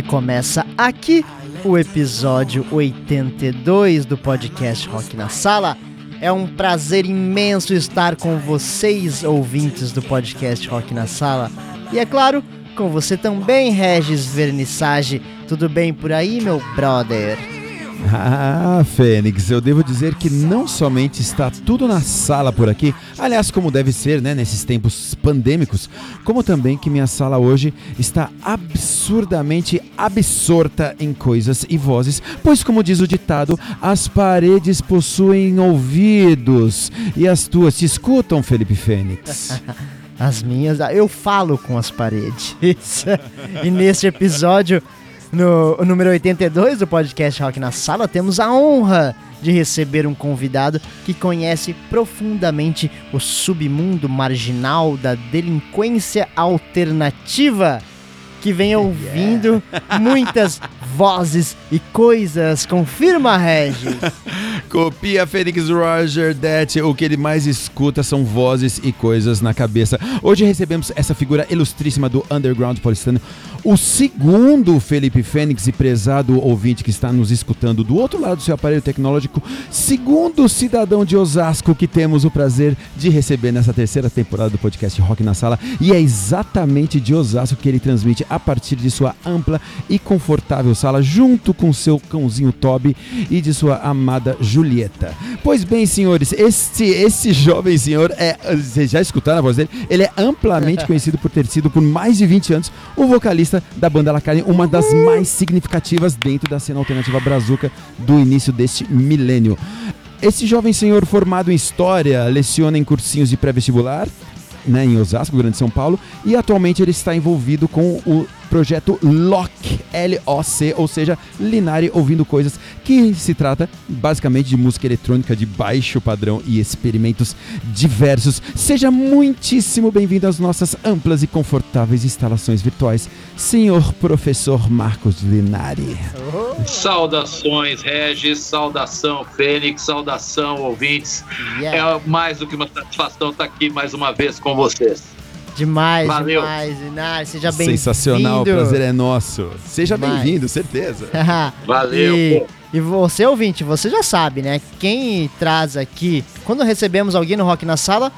e começa aqui o episódio 82 do podcast Rock na Sala é um prazer imenso estar com vocês, ouvintes do podcast Rock na Sala. E é claro, com você também, Regis Vernissage. Tudo bem por aí, meu brother? Ah, Fênix, eu devo dizer que não somente está tudo na sala por aqui, aliás, como deve ser, né, nesses tempos pandêmicos, como também que minha sala hoje está absurdamente absorta em coisas e vozes, pois, como diz o ditado, as paredes possuem ouvidos e as tuas te escutam, Felipe Fênix. As minhas, eu falo com as paredes. e neste episódio no número 82 do podcast Rock na Sala, temos a honra de receber um convidado que conhece profundamente o submundo marginal da delinquência alternativa, que vem ouvindo muitas vozes e coisas. Confirma, Regis? Copia Fênix Roger Det. O que ele mais escuta são vozes e coisas na cabeça. Hoje recebemos essa figura ilustríssima do underground paulistano o segundo Felipe Fênix e prezado ouvinte que está nos escutando do outro lado do seu aparelho tecnológico, segundo cidadão de Osasco que temos o prazer de receber nessa terceira temporada do podcast Rock na Sala. E é exatamente de Osasco que ele transmite a partir de sua ampla e confortável sala, junto com seu cãozinho Toby e de sua amada Julieta. Pois bem, senhores, este, esse jovem senhor é. Vocês já escutaram a voz dele? Ele é amplamente conhecido por ter sido, por mais de 20 anos, o vocalista da banda Lacarne, uma das mais significativas dentro da cena alternativa brazuca do início deste milênio. Esse jovem senhor formado em História leciona em cursinhos de pré-vestibular, né, em Osasco, Grande São Paulo, e atualmente ele está envolvido com o projeto LOC, L-O-C, ou seja, Linari Ouvindo Coisas, que se trata basicamente de música eletrônica de baixo padrão e experimentos diversos. Seja muitíssimo bem-vindo às nossas amplas e confortáveis instalações virtuais, senhor professor Marcos Linari. Saudações, Regis, saudação, Fênix, saudação, ouvintes. Yeah. É mais do que uma satisfação estar aqui mais uma vez com vocês. Demais, Valeu. demais, Inário. Seja bem-vindo. Sensacional, o prazer é nosso. Seja bem-vindo, certeza. Valeu. E, e você, ouvinte, você já sabe, né? Quem traz aqui, quando recebemos alguém no Rock na Sala,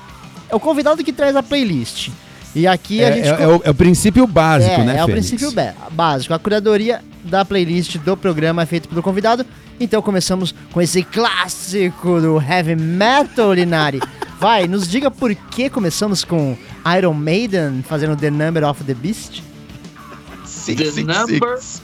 é o convidado que traz a playlist. E aqui é, a gente. É, é, o, é, o, princípio básico, é, né? É o princípio básico. A curadoria da playlist do programa é feita pelo convidado. Então começamos com esse clássico do heavy metal, Linari. Vai, nos diga por que começamos com Iron Maiden fazendo The Number of the Beast? Six, the six, number six.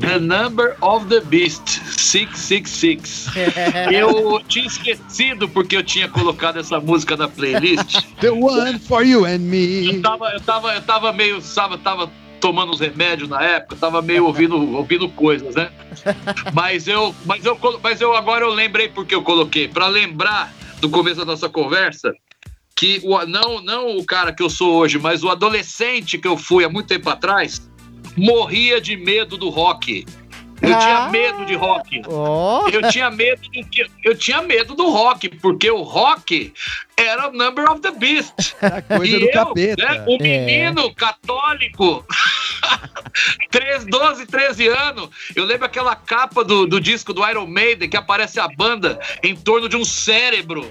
The Number of the Beast 666. eu tinha esquecido porque eu tinha colocado essa música na playlist. the one for you and me. Eu tava, eu tava, eu tava meio, sabe, tava tomando uns remédios na época, tava meio ouvindo, ouvindo coisas, né? Mas eu, mas eu, mas eu agora eu lembrei porque eu coloquei para lembrar do começo da nossa conversa, que o, não, não o cara que eu sou hoje, mas o adolescente que eu fui há muito tempo atrás, morria de medo do rock. Eu ah, tinha medo de rock. Oh. Eu tinha medo de, eu tinha medo do rock, porque o rock era o Number of the Beast. A coisa e do eu, capeta. Né, o menino é. católico 13, 12, 13 anos. Eu lembro aquela capa do, do disco do Iron Maiden que aparece a banda em torno de um cérebro.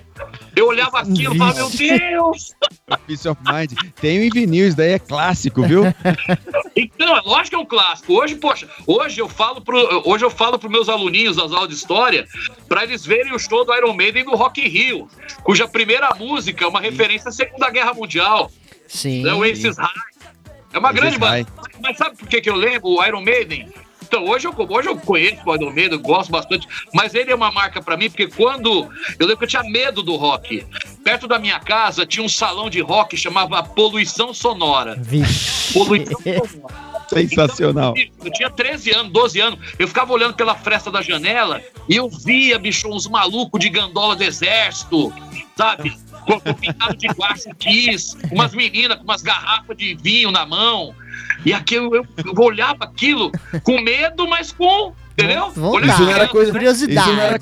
Eu olhava aquilo e falava, meu Deus! Peace of Mind. Tem em vinil, isso daí é clássico, viu? Então, é lógico que é um clássico. Hoje, poxa, hoje eu falo pro, hoje eu falo para meus aluninhos das aulas de história para eles verem o show do Iron Maiden no Rock in Rio, cuja primeira música é uma referência à Segunda Guerra Mundial. Sim. É o Aces High. É uma grande banda. Mas sabe por que, que eu lembro o Iron Maiden? Então, hoje eu, hoje eu conheço o Iron Maiden, gosto bastante, mas ele é uma marca para mim, porque quando. Eu lembro que eu tinha medo do rock. Perto da minha casa tinha um salão de rock que chamava Poluição Sonora. Vixe. Poluição Sonora. Sensacional. Então, eu tinha 13 anos, 12 anos. Eu ficava olhando pela fresta da janela e eu via, bicho, uns malucos de gandola do exército, sabe? Com, com pintado de guache kiss, umas meninas com umas garrafas de vinho na mão. E aquilo, eu, eu olhava aquilo com medo, mas com. Entendeu? Vontade, Isso não era coisa- curiosidade. Isso não era,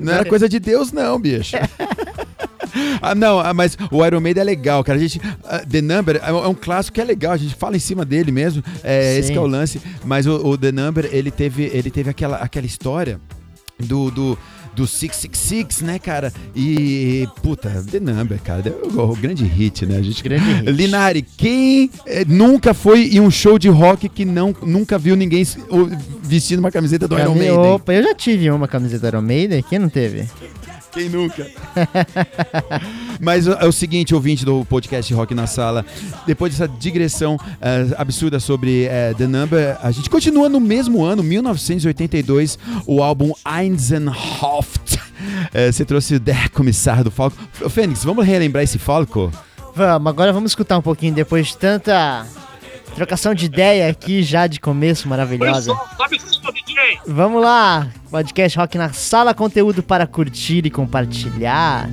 não era coisa de Deus, não, bicho. ah, não, ah, mas o Iron Maiden é legal, cara. A gente, ah, The Number é um, é um clássico que é legal, a gente fala em cima dele mesmo. É, esse que é o lance. Mas o, o The Number, ele teve, ele teve aquela, aquela história do. do do 666, né, cara? E, puta, The Number, cara, o, grande hit, né? A gente, Grande hit. Linari, quem eh, nunca foi em um show de rock que não, nunca viu ninguém vestindo uma camiseta do Iron Maiden? Opa, eu já tive uma camiseta Iron Maiden, quem não teve? Quem nunca? Mas é o seguinte, ouvinte do podcast Rock na Sala, depois dessa digressão eh, absurda sobre eh, The Number, a gente continua no mesmo ano, 1982, o álbum Einsenhoft. Eh, você trouxe o Der Commissar do Falco. Fênix, vamos relembrar esse Falco? Vamos, agora vamos escutar um pouquinho depois de tanta trocação de ideia aqui já de começo maravilhosa. Vamos lá, podcast Rock na Sala, conteúdo para curtir e compartilhar.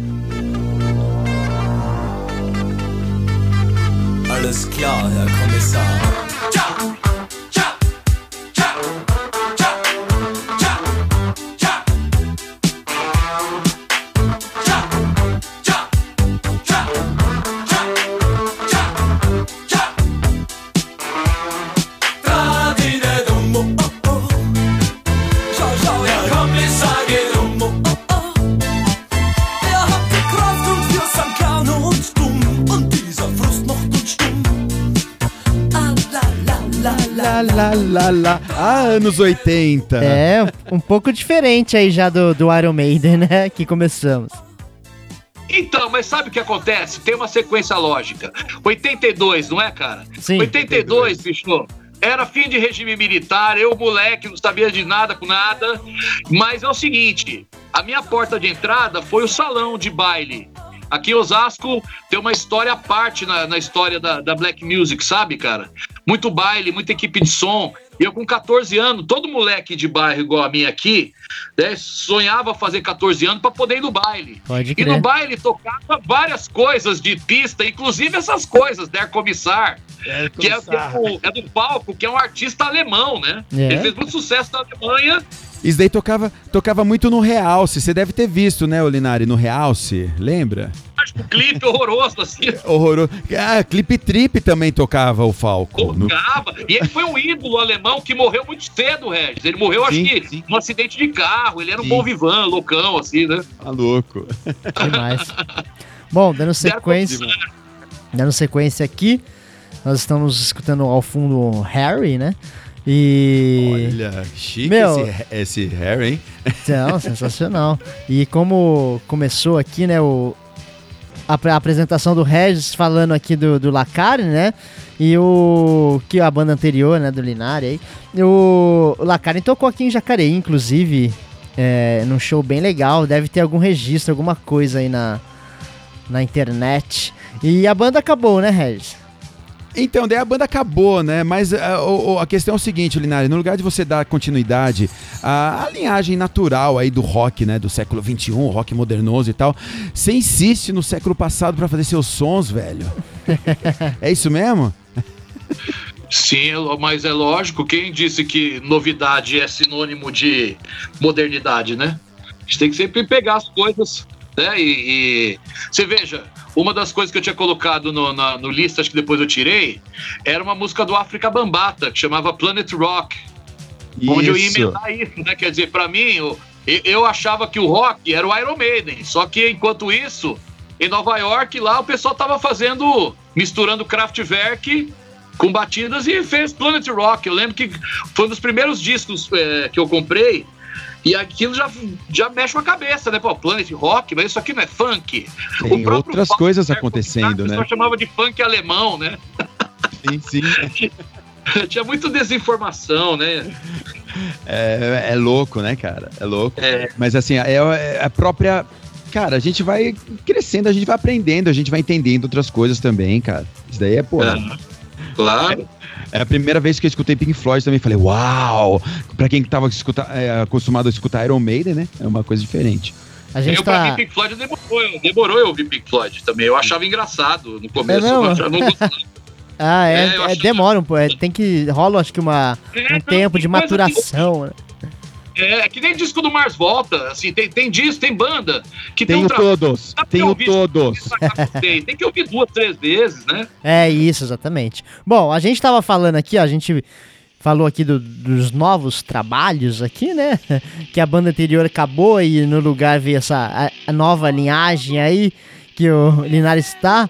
Alles klar, Herr Kommissar. Anos 80. É, um pouco diferente aí já do, do Iron Maiden, né? Que começamos. Então, mas sabe o que acontece? Tem uma sequência lógica. 82, não é, cara? Sim. 82, bicho. Era fim de regime militar, eu, moleque, não sabia de nada com nada. Mas é o seguinte: a minha porta de entrada foi o salão de baile. Aqui em Osasco tem uma história à parte na, na história da, da Black Music, sabe, cara? Muito baile, muita equipe de som. E eu, com 14 anos, todo moleque de bairro igual a mim aqui, né, sonhava fazer 14 anos para poder ir no baile. Pode E crer. no baile tocava várias coisas de pista, inclusive essas coisas, Der Commissar, que, é, que é, o- é do palco, que é um artista alemão, né? É. Ele fez muito sucesso na Alemanha. Isso daí tocava, tocava muito no Realce. Você deve ter visto, né, Olinari, no Realce, lembra? Acho que o clipe horroroso, assim, Horroroso. Ah, Clipe Trip também tocava o Falco. No- tocava. E ele foi um ídolo alemão que morreu muito cedo, Regis. Ele morreu, acho Sim, que, sim. num acidente de carro. Ele era um bom vivan, loucão, assim, né? Tá louco. Demais. Bom, dando sequência, dando sequência aqui, nós estamos escutando ao fundo Harry, né? E. Olha, chique Meu- esse, esse Harry, hein? Então, sensacional. E como começou aqui, né, o, a, a apresentação do Regis falando aqui do, do Lacari, né? E o. Que a banda anterior, né, do Linari aí. O, o Lacari tocou aqui em Jacareí, inclusive, é, num show bem legal. Deve ter algum registro, alguma coisa aí na, na internet. E a banda acabou, né, Regis? Então, daí a banda acabou, né? Mas o- o- a questão é o seguinte, Linari, no lugar de você dar continuidade à, à linhagem natural aí do rock, né? Do século XXI, rock modernoso e tal, você insiste no século passado pra fazer seus sons, velho. é isso mesmo? Sim, mas é lógico, quem disse que novidade é sinônimo de modernidade, né? A gente tem que sempre pegar as coisas, né? E, e- você veja, uma das coisas que eu tinha colocado no, na, no lista, acho que depois eu tirei, era uma música do África Bambata, que chamava Planet Rock, onde eu ia emendar isso, né? Quer dizer, pra mim, eu, eu achava que o rock era o Iron Maiden, só que enquanto isso, em Nova York, lá o pessoal tava fazendo, misturando Kraftwerk com batidas e fez Planet Rock. Eu lembro que foi um dos primeiros discos é, que eu comprei. E aquilo já, já mexe com a cabeça, né? Pô, Planet Rock, mas isso aqui não é funk. Tem O outras coisas né, acontecendo, O né? pessoal chamava de funk alemão, né? Sim, sim. Tinha muita desinformação, né? É, é louco, né, cara? É louco. É. Mas assim, é, é a própria. Cara, a gente vai crescendo, a gente vai aprendendo, a gente vai entendendo outras coisas também, cara. Isso daí é, pô. É. Claro. É a primeira vez que eu escutei Pink Floyd também. Falei, uau! Pra quem tava escuta, é, acostumado a escutar Iron Maiden, né? É uma coisa diferente. A gente eu, pra mim, tá. Pink Floyd demorou, eu- demorou eu ouvir Pink Floyd também. Eu achava engraçado no começo. É mesmo? eu achava- não. Ah, é, É, é, demora um pouco. é, tem que. Rola, acho que uma, É, um tempo de coisa que- maturação. né? É, é que nem disco do Mars Volta, assim, tem, tem disco, tem banda que tem Tenho um trabalho. todos, Dá pra tenho ouvir todos. Tem, tem que ouvir duas, três vezes, né? É isso, exatamente. Bom, a gente tava falando aqui, ó, a gente falou aqui do- dos novos trabalhos aqui, né? Que a banda anterior acabou e no lugar veio essa a, a nova linhagem aí que o Linares está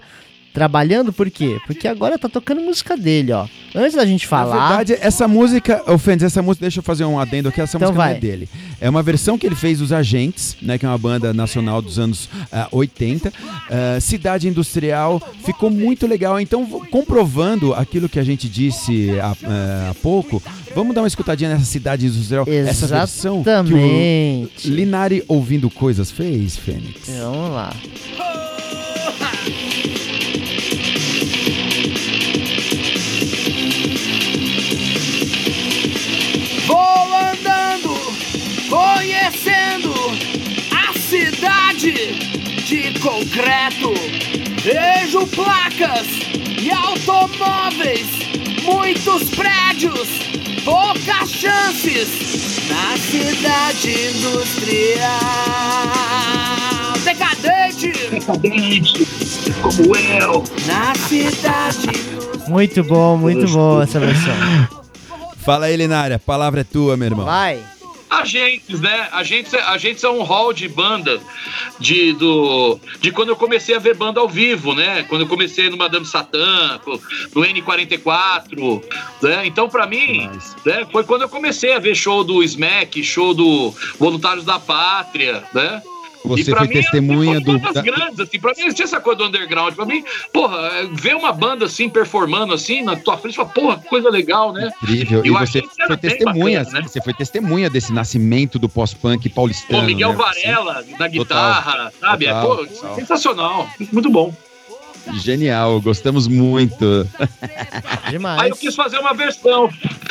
trabalhando, por quê? Porque agora tá tocando música dele, ó. Antes da gente Na falar, verdade, essa música, ô Fênix, essa música, deixa eu fazer um adendo aqui, essa Então música não vai. é dele. É uma versão que ele fez dos Agentes, né, que é uma banda nacional dos anos ah, 80. Ah, Cidade Industrial, ficou muito legal. Então, comprovando aquilo que a gente disse há, ah, há pouco, vamos dar uma escutadinha nessa Cidade Industrial, essa versão que o exatamente. Linari Ouvindo Coisas fez, Fênix. Vamos lá. Vou andando, conhecendo a cidade de concreto. Vejo placas e automóveis, muitos prédios, poucas chances na cidade industrial. Decadente Decadente, como eu. na cidade Muito bom, muito bom essa versão. Fala aí, Linari, a palavra é tua, meu irmão. Vai. Agentes, né? Agentes, agentes é um hall de banda de, do, de quando eu comecei a ver banda ao vivo, né? Quando eu comecei no Madame Satã, no N44, né? Então, pra mim, né, foi quando eu comecei a ver show do Smack, show do Voluntários da Pátria, né? Você foi mim, testemunha assim, do. foram bandas da- grandes, assim, pra mim existia essa coisa do underground. Pra mim, porra, é, ver uma banda assim, performando assim na tua frente, fala, porra, que coisa legal, né? Incrível. E E o você foi testemunha, bacana, né? você foi testemunha desse nascimento do pós-punk paulistano. Pô, Miguel né? Varela na guitarra, sabe? Total, é, pô, total. sensacional. Muito bom. Genial, gostamos muito. Aí Demais. eu quis fazer uma versão.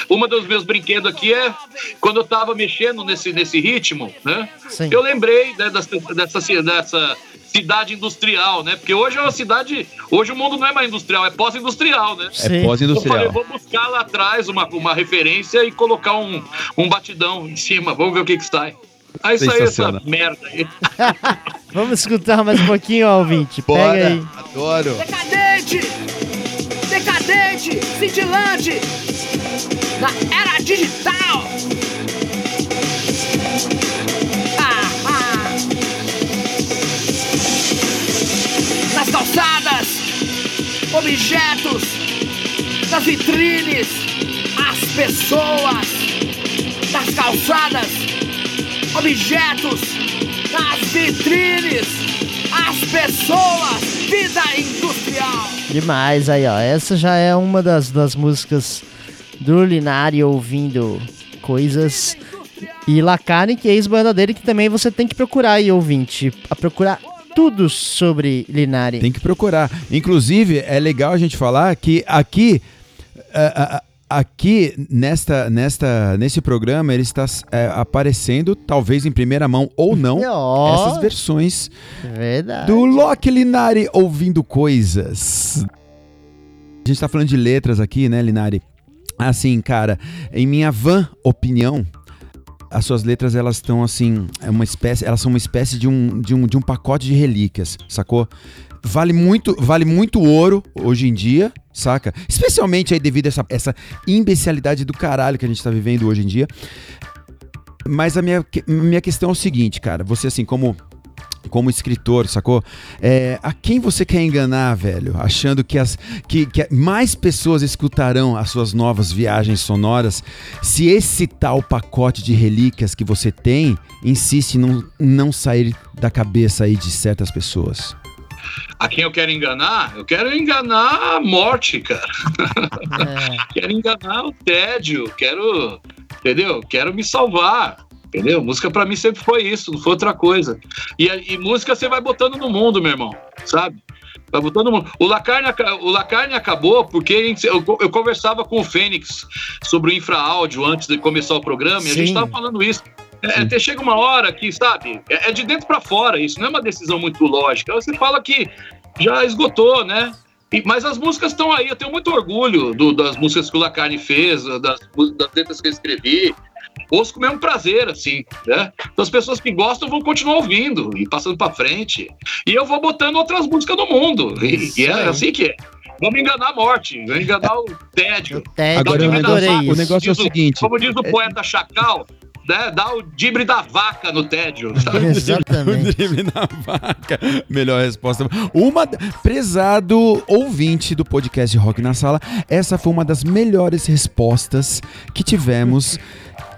Uma dos meus brinquedos aqui é quando eu tava mexendo nesse, nesse ritmo, né? Sim. Eu lembrei né, dessa, dessa, dessa cidade industrial, né? Porque hoje é uma cidade. Hoje o mundo não é mais industrial, é pós-industrial, né? É Sim. Eu falei, pós-industrial. vou buscar lá atrás uma, uma referência e colocar um, um batidão em cima. Vamos ver o que que sai. Aí saiu essa merda aí. Vamos escutar mais um pouquinho, ó, ouvinte. Pega aí. adoro. Decadente! Decadente! Cintilante! Na era digital! Ah, ah. Nas calçadas, objetos, nas vitrines, as pessoas, nas calçadas, objetos, nas vitrines, as pessoas, vida industrial. Demais aí, ó. Essa já é uma das, das músicas do Linari ouvindo coisas. E Lacane, que é ex-banda dele, que também você tem que procurar aí, ouvinte. A procurar tudo sobre Linari. Tem que procurar. Inclusive, é legal a gente falar que aqui. ah, ah, Aqui nesta, nesta, nesse programa ele está é, aparecendo, talvez em primeira mão ou não, Ó. essas versões Verdade. do Loki Linari ouvindo coisas. A gente tá falando de letras aqui, né, Linari? Assim, cara, em minha van opinião, as suas letras elas estão assim, é uma espécie, elas são uma espécie de um, de um, de um pacote de relíquias, sacou? Vale muito, vale muito ouro hoje em dia, saca? Especialmente aí devido a essa, essa imbecilidade do caralho que a gente tá vivendo hoje em dia. Mas a minha, minha questão é o seguinte, cara. Você, assim, como como escritor, sacou? É, a quem você quer enganar, velho? Achando que, as, que, que mais pessoas escutarão as suas novas viagens sonoras se esse tal pacote de relíquias que você tem insiste em não, não sair da cabeça aí de certas pessoas. A quem eu quero enganar? Eu quero enganar a morte, cara. É, Quero enganar o tédio. Quero. Entendeu? Quero me salvar. Entendeu? Música pra mim sempre foi isso, não foi outra coisa. E, e música você vai botando no mundo, meu irmão, sabe? Pra todo mundo. O Lacarne, aca- o Lacarne acabou porque eu, eu conversava com o Fênix sobre o infraáudio antes de começar o programa e a Sim. gente tava falando isso. É, até chega uma hora que, sabe, é, é de dentro pra fora isso, não é uma decisão muito lógica. Você fala que já esgotou, né? E- mas as músicas estão aí, eu tenho muito orgulho do- das músicas que o Lacarne fez, das, das letras que eu escrevi. Ouço com o mesmo prazer, assim, né? Então as pessoas que gostam vão continuar ouvindo e passando pra frente. E eu vou botando outras músicas do mundo. E, e é assim que é. Vamos enganar a morte, vamos enganar o tédio. Até Agora Dá o o negócio, o é o o- seguinte. Como diz o poeta Chacal, né? Dá o dibre da vaca no tédio. sabe? Exatamente. O drible na vaca. Melhor resposta. Uma prezado ouvinte do podcast Rock na Sala, essa foi uma das melhores respostas que tivemos.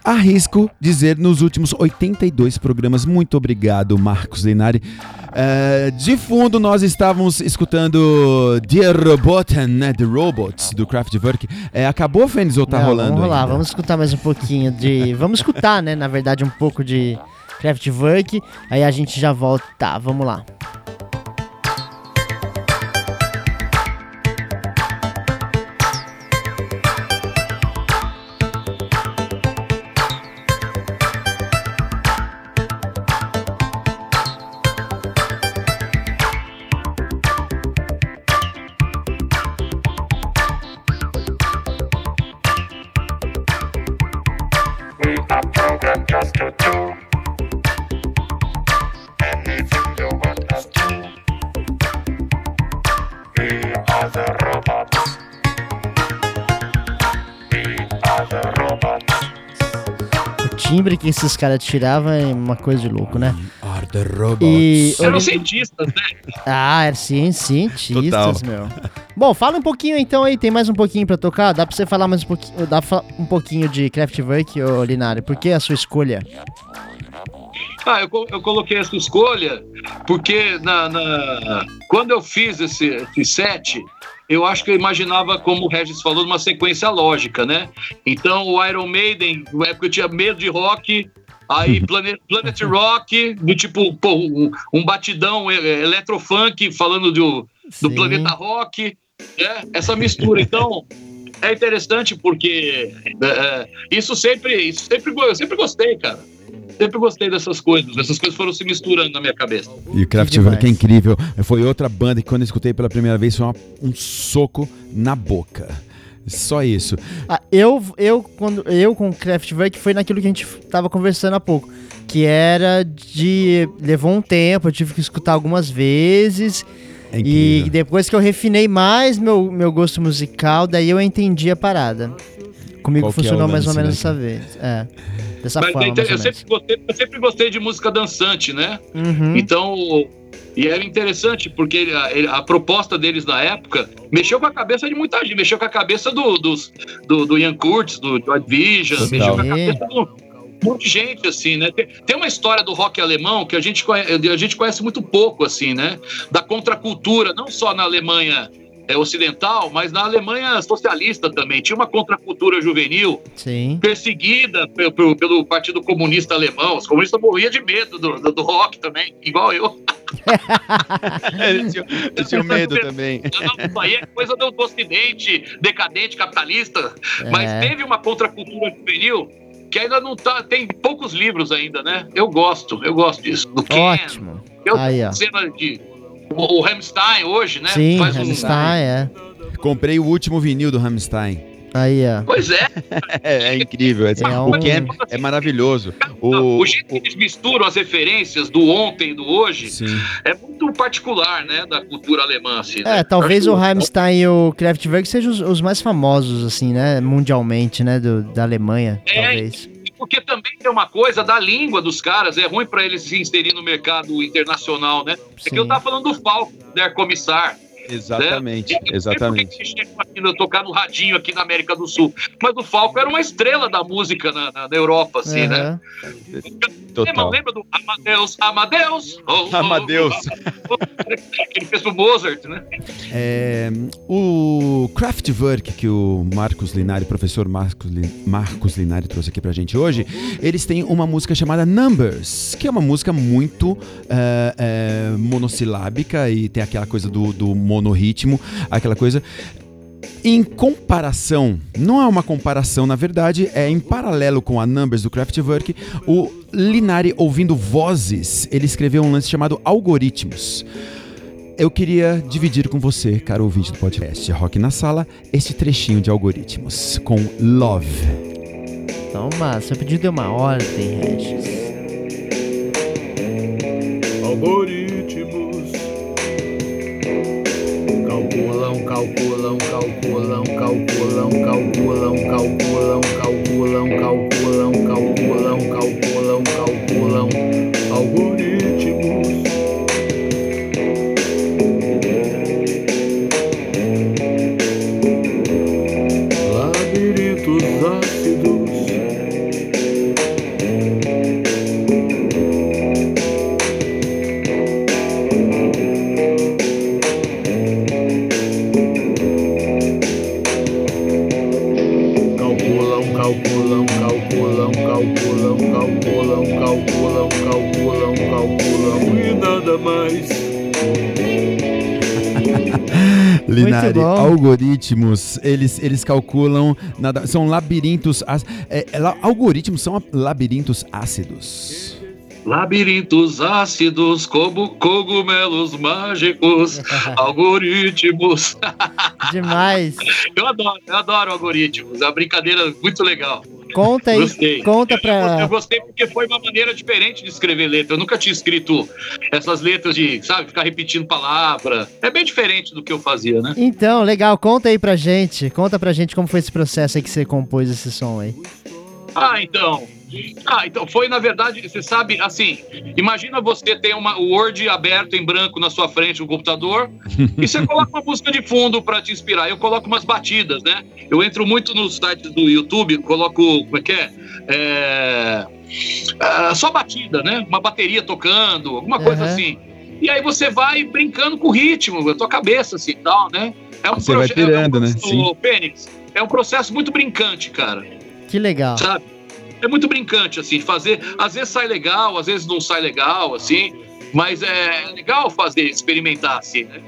Arrisco dizer nos últimos 82 programas. Muito obrigado, Marcos Leinari. Eh, de fundo, nós estávamos escutando Dear Roboten, né? The Robots, do Kraftwerk. Eh, acabou, Fênix, ou tá Não, rolando? Vamos lá, ainda? vamos escutar mais um pouquinho de. Vamos escutar, né? Na verdade, um pouco de Kraftwerk. Aí a gente já volta. Tá, vamos lá. Timbre que esses caras tiravam é uma coisa de louco, né? Are the robots. E. Eram cientistas, né? Ah, era cien- cientistas, Total. meu. Bom, fala um pouquinho então aí, tem mais um pouquinho pra tocar? Dá pra você falar mais um pouquinho, dá pra falar um pouquinho de Kraftwerk, ô Linari? Por que a sua escolha? Ah, eu, eu coloquei essa escolha porque na, na- quando eu fiz esse, esse set, eu acho que eu imaginava, como o Regis falou, uma sequência lógica, né? Então o Iron Maiden, na época eu tinha medo de rock, aí Planet, Planet Rock, do tipo pô, um, um batidão eh, electrofunk falando do, do Sim. planeta rock, né? essa mistura. Então, é interessante porque é, isso sempre, isso sempre, eu sempre gostei, cara. Sempre gostei dessas coisas. Essas coisas foram se misturando na minha cabeça. E o Kraftwerk é incrível. Foi outra banda que quando eu escutei pela primeira vez foi uma- um soco na boca. Só isso. Ah, eu, eu, quando, eu com o Kraftwerk foi naquilo que a gente tava conversando há pouco. Que era de. Levou um tempo, eu tive que escutar algumas vezes. É e depois que eu refinei mais meu, meu gosto musical, daí eu entendi a parada. Comigo Qual é funcionou mais ou menos dessa vez. É. Dessa Mas forma, então, eu, sempre gostei, eu sempre gostei de música dançante, né? Uhum. Então, e era interessante, porque ele- a, ele- a proposta deles na época mexeu com a cabeça de muita gente, mexeu com a cabeça do, dos, do, do Ian Curtis, do Joy Division, Total. mexeu com a cabeça do um monte de gente, assim, né? Tem, tem uma história do rock alemão que a gente, conhece, a gente conhece muito pouco, assim, né? Da contracultura, não só na Alemanha é, ocidental, mas na Alemanha socialista também. Tinha uma contracultura juvenil Sim. perseguida pe- pe- pelo Partido Comunista Alemão. Os comunistas morriam de medo do, do, do rock também, igual eu. Eles tinham, eles tinham medo também. Não, isso aí é coisa do, do Ocidente, decadente, capitalista. Mas É. teve uma contracultura juvenil que ainda não tá. Tem poucos livros ainda, né? Eu gosto, eu gosto disso. Do Ken, Ótimo. eu Aí, ó. cena de. O, o Hamstein hoje, né? Sim, Faz um- Hammerstein, é. Comprei o último vinil do Hamstein. Aí, ó. Pois é, É, é incrível. esse- É o um- Ken é maravilhoso. o, O, jeito que eles misturam as referências do ontem e do hoje sim. é muito particular, né? Da cultura alemã, assim. né? É, talvez Acho o que- Rammstein e o Kraftwerk sejam os, os mais famosos, assim, né? Mundialmente, né? Do, da Alemanha, É, talvez. Porque também tem uma coisa da língua dos caras, é ruim pra eles se inserir no mercado internacional, né? É que eu Sim. tava falando do Falco, Der Commissar. Exatamente, sei exatamente. chegou aqui a tocar no radinho aqui na América do Sul. Mas o Falco era uma estrela da música na, na- na Europa, assim, né? Aham. Lembra, Total. lembra do Amadeus, Amadeus? Oh, oh, Amadeus. oh, que ele fez pro Mozart, né? É, o Kraftwerk que o Marcos Linari, professor Marcos, Li- Marcos Linari trouxe aqui pra gente hoje, eles têm uma música chamada Numbers, que é uma música muito é, é, monossilábica e tem aquela coisa do, do monorritmo, aquela coisa. Em comparação, não é uma comparação, na verdade, é em paralelo com a Numbers do Kraftwerk, o Linari ouvindo vozes, ele escreveu um lance chamado Algoritmos. Eu queria dividir com você, caro ouvinte do podcast Rock na Sala, este trechinho de algoritmos com Love. Toma, seu pedido é uma ordem, Regis. Algoritmos calculam, calculam, calculam, calculam, calculam, calculam, calculam, calculam, calculam, calculam, calculam, algoritmos. Mais. Linari, algoritmos, eles, eles calculam, nada, são labirintos, é, é, algoritmos são labirintos ácidos. Labirintos ácidos, como cogumelos mágicos, algoritmos. Demais. Eu adoro, eu adoro algoritmos. É uma brincadeira muito legal. Conta aí, Gostei. conta Eu pra. gostei porque foi uma maneira diferente de escrever letra. Eu nunca tinha escrito essas letras de, sabe, ficar repetindo palavra. É bem diferente do que eu fazia, né? Então, legal, conta aí pra gente. Conta pra gente como foi esse processo aí que você compôs esse som aí. Ah, então. Ah, então foi na verdade, você sabe, assim, imagina você ter uma o Word aberto em branco na sua frente no computador e você coloca uma música de fundo para te inspirar. Eu coloco umas batidas, né? Eu entro muito nos sites do YouTube, coloco, como é que é? É, ah, só batida, né? Uma bateria tocando, alguma coisa Aham. assim. E aí você vai brincando com o ritmo, a tua cabeça, assim, tal, né? É Você vai pirando, é um, né? Sim. Fênix, é um processo muito brincante, cara Que legal. sabe? É muito brincante, assim, fazer. Às vezes sai legal, às vezes não sai legal, assim, mas é legal fazer, experimentar, assim, né?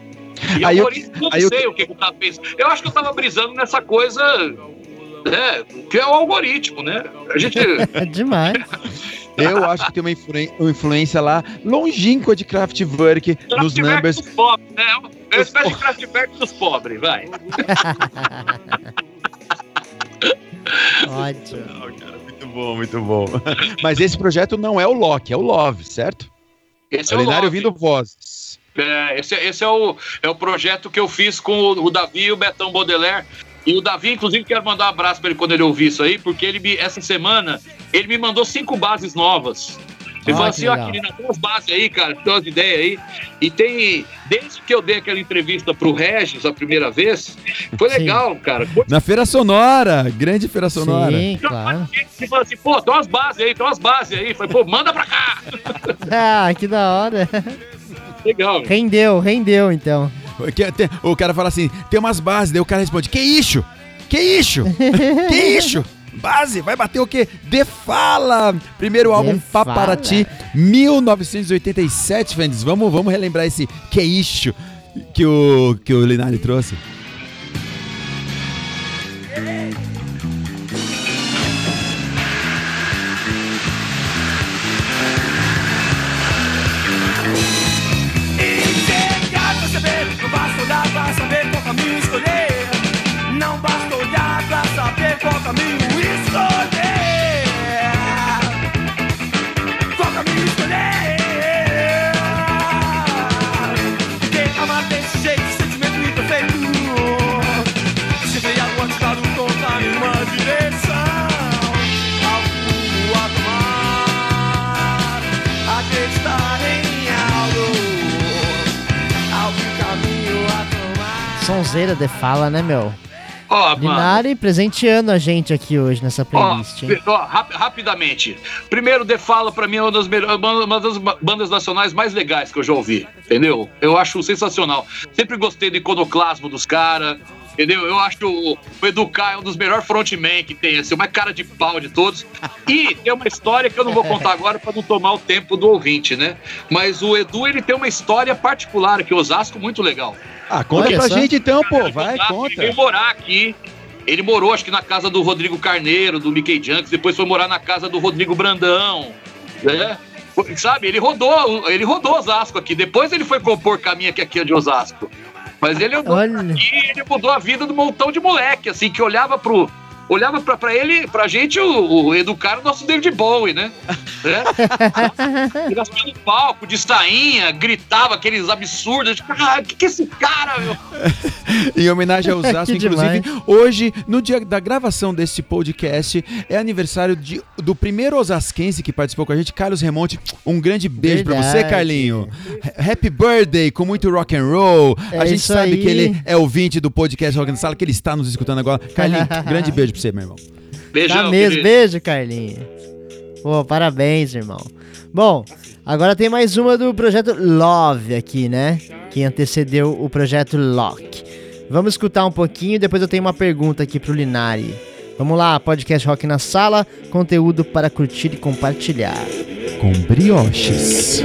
E Aí eu- algoritmo, eu não aí eu- sei o que, que eu tava pensando. Eu acho que eu tava brisando nessa coisa, né? Que é o algoritmo, né? A gente. É demais. Eu acho que tem uma, uma influência lá longínqua de Kraftwerk nos Kraftwerk numbers. dos pobres, né? É uma espécie de Kraftwerk dos pobres, vai. Ótimo. Muito bom, muito bom. Mas esse projeto não é o Loki, é o Love, certo? Esse É o Love. ouvindo vozes. É, esse, esse é, o, é o projeto que eu fiz com o, o Davi e o Betão Baudelaire. E o Davi, inclusive, quero mandar um abraço para ele quando ele ouvir isso aí, porque ele me, essa semana ele me mandou cinco bases novas. Ele Ah, falou assim, ó. Kirina, tem umas bases aí, cara, tem umas ideias aí. E tem, desde que eu dei aquela entrevista pro Regis a primeira vez, foi Sim. legal, cara. Na Feira Sonora, grande Feira Sonora. Sim, claro. Ele falou assim, pô, tem umas bases aí, tem umas bases aí. Falei, pô, manda pra cá. Ah, que da hora. Legal. Rendeu, rendeu então. O cara fala assim, tem umas bases, daí o cara responde, que isso? Que isso? que isso? Base, vai bater o quê? The Fala! Primeiro álbum. Paparati, 1987, Fendes. Vamos, vamos relembrar esse que isso que o, que o Linari trouxe. Chegar sonzeira de fala, né, meu? Ó, mano. Linari presenteando a gente aqui hoje nessa Ó, playlist, ó, rap- rapidamente. Primeiro, The Fala, pra mim, é uma das, melhores, uma das ba- bandas nacionais mais legais que eu já ouvi. Entendeu? Eu acho sensacional. Sempre gostei do iconoclasmo dos caras. Entendeu? Eu acho o, o Educar é um dos melhores frontmen que tem, assim, uma cara de pau de todos. E tem uma história que eu não vou contar agora pra não tomar o tempo do ouvinte, né? Mas o Edu, ele tem uma história particular aqui, Osasco, muito legal. Ah, conta Olha pra só. gente então, pô. Vai, Ele conta. veio morar aqui. Ele morou, acho que na casa do Rodrigo Carneiro, do Mickey Junks, depois foi morar na casa do Rodrigo Brandão. Né? Sabe, ele rodou, ele rodou Osasco aqui. Depois ele foi compor caminho aqui, aqui de Osasco. Mas ele andou Olha. aqui e ele mudou a vida de um montão de moleque, assim, que olhava pro. Olhava pra, pra ele, pra gente, o, o educar o nosso David Bowie, né? É? Ele no palco, de sainha, gritava aqueles absurdos. Tipo, ah, que que é esse cara, meu? Em homenagem ao Que inclusive, demais. hoje, no dia da gravação desse podcast, é aniversário de- do primeiro osasquense que participou com a gente, Carlos Remonte. Um grande beijo pra você, Verdade. Carlinho. Ha- Happy birthday, com muito rock and roll. É a gente sabe aí. que ele é ouvinte do podcast Rock na Sala, que ele está nos escutando agora. Carlinho, grande beijo pra você, meu irmão. Beijão, Tá mesmo, querido. beijo, Carlinhos. Pô, parabéns, irmão. Bom, agora tem mais uma do projeto Love aqui, né? Que antecedeu o projeto Lock. Vamos escutar um pouquinho e depois eu tenho uma pergunta aqui pro Linari. Vamos lá, podcast Rock na Sala, conteúdo para curtir e compartilhar. Com brioches.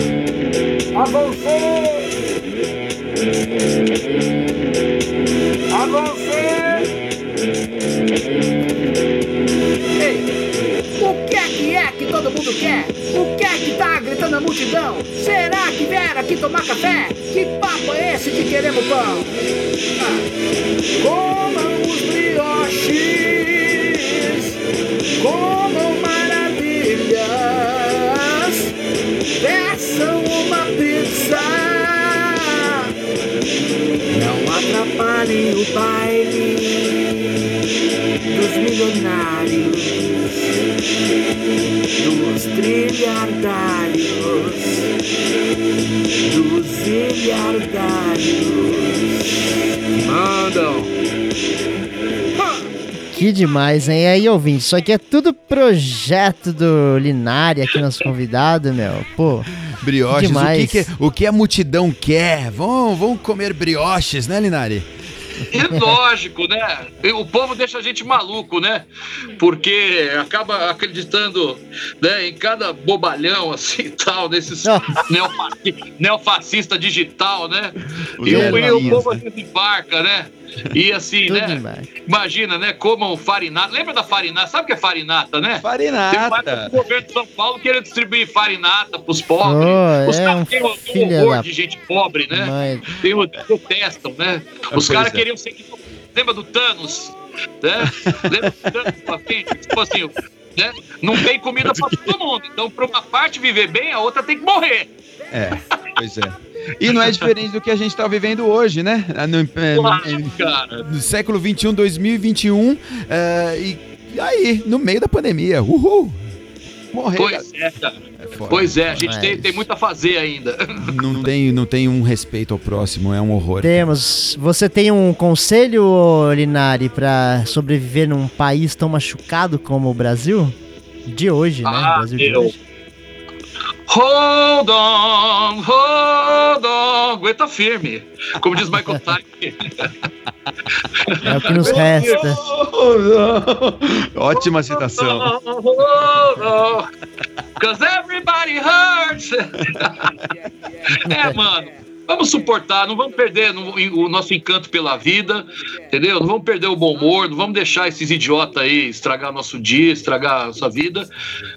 O todo mundo quer? O que é que tá gritando na multidão? Será que vieram aqui tomar café? Que papo é esse de queremos pão? Ah. Comam os brioches, comam maravilhas, peçam uma pizza. Não atrapalhem o baile dos milionários trilhardários, dos ilhardários. Mandam. Que demais, hein? Aí, ouvinte, isso aqui é tudo projeto do Linari aqui, nosso convidado, meu. Pô, Brioches, o Demais. que, que- o que a multidão quer? Vão, vão comer brioches, né, Linari? É lógico, né? O povo deixa a gente maluco, né? Porque acaba acreditando né, em cada bobalhão assim e tal, nesses neofaci- neofascista digital, né? E, o- e o povo né? se embarca, né? E assim, né? demais. Imagina, né? Comam farinata. Lembra da farinata? Sabe o que é farinata, né? Farinata. o governo de São Paulo querendo distribuir farinata pros pobres. Oh, Os é caras um têm um, horror da de gente pobre, né? Mãe. Tem o detestam, né? Os Pois caras é. queriam ser. que- Lembra do Thanos? Né? Lembra do Thanos pra frente? Tipo assim, né? Não tem comida pra todo mundo. Então, pra uma parte viver bem, a outra tem que morrer. É, pois é. E não é diferente do que a gente está vivendo hoje, né? No, é, Claro, cara. no século 21, 2021, é, e aí, no meio da pandemia, uhul! Morrer. Pois é, cara. é. Pois é, a gente Mas- tem, tem muito a fazer ainda. Não tem, não tem um respeito ao próximo, é um horror. Temos. Você tem um conselho, Linari, pra sobreviver num país tão machucado como o Brasil? De hoje, né? Ah, Brasil de eu- hoje. Hold on, hold on. Aguenta firme. Como diz Michael Tyson. É o que nos resta. Ótima citação. Cause everybody hurts. é, mano. Vamos suportar, não vamos perder o nosso encanto pela vida, entendeu? Não vamos perder o bom humor, não vamos deixar esses idiotas aí estragar nosso dia, estragar a nossa vida,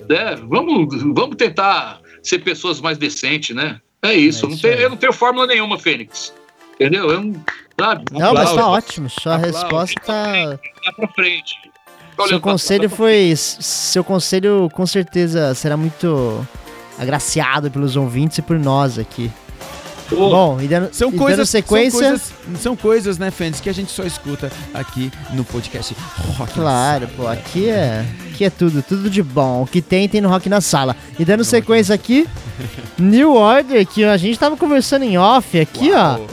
né? Vamos, vamos tentar ser pessoas mais decentes, né? É isso. É não isso tem- aí. eu não tenho fórmula nenhuma, Fênix. Entendeu? Eu não, sabe? Não, mas tá ótimo. Sua resposta tá. Vai pra frente. Seu Olhando pra conselho trás, foi. Seu conselho com certeza será muito agraciado pelos ouvintes e por nós aqui. Pô, Bom, e dando, São e dando coisas, sequência. são coisas, são coisas, né, Fênix, que a gente só escuta aqui no podcast Rock Claro, pô, aqui é, aqui é tudo, tudo de bom. O que tem, tem no Rock na Sala. E dando sequência aqui, New Order, que a gente tava conversando em off aqui, ó. Uau.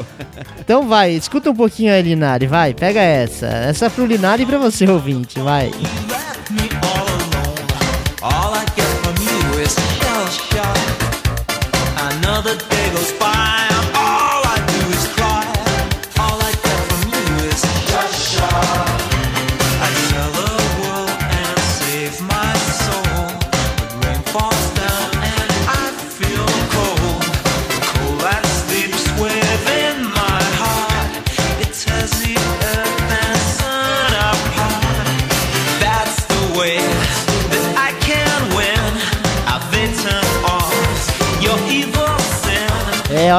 Então vai, escuta um pouquinho aí, Linari, vai, pega essa. Essa é pro Linari e pra você, ouvinte, vai. left me all alone. All I get from you is shell shock. Another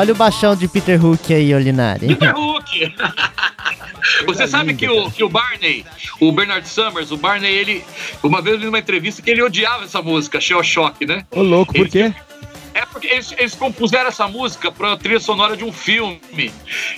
olha o baixão de Peter Hook aí, ô Linari. Peter Hook! Você sabe que o, que o Barney, o Bernard Summers, o Barney, ele. Uma vez eu vi numa entrevista que ele odiava essa música, Shell Shock, né? Ô, louco, por quê? É porque eles, eles compuseram essa música pra trilha sonora de um filme.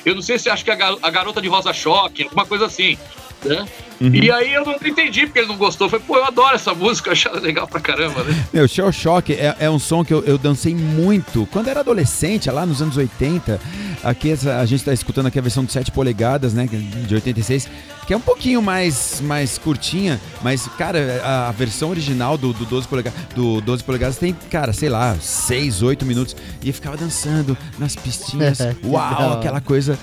Eu não sei se acho que é a, Gar- a Garota de Rosa Choque, alguma coisa assim. Né? E aí eu não entendi porque ele não gostou. Falei, pô, eu adoro essa música, eu achei ela legal pra caramba, né? Meu, Shell Shock é, é um som que eu, eu dancei muito quando era adolescente, lá nos anos 80. Aqui essa- a gente tá escutando aqui a versão de 7 polegadas, né, de 86, que é um pouquinho mais, mais curtinha, mas, cara, a, a versão original do, do 12 polegadas, do 12 polegadas tem, cara, sei lá, 6, 8 minutos, e eu ficava dançando nas pistinhas. Uau, aquela coisa.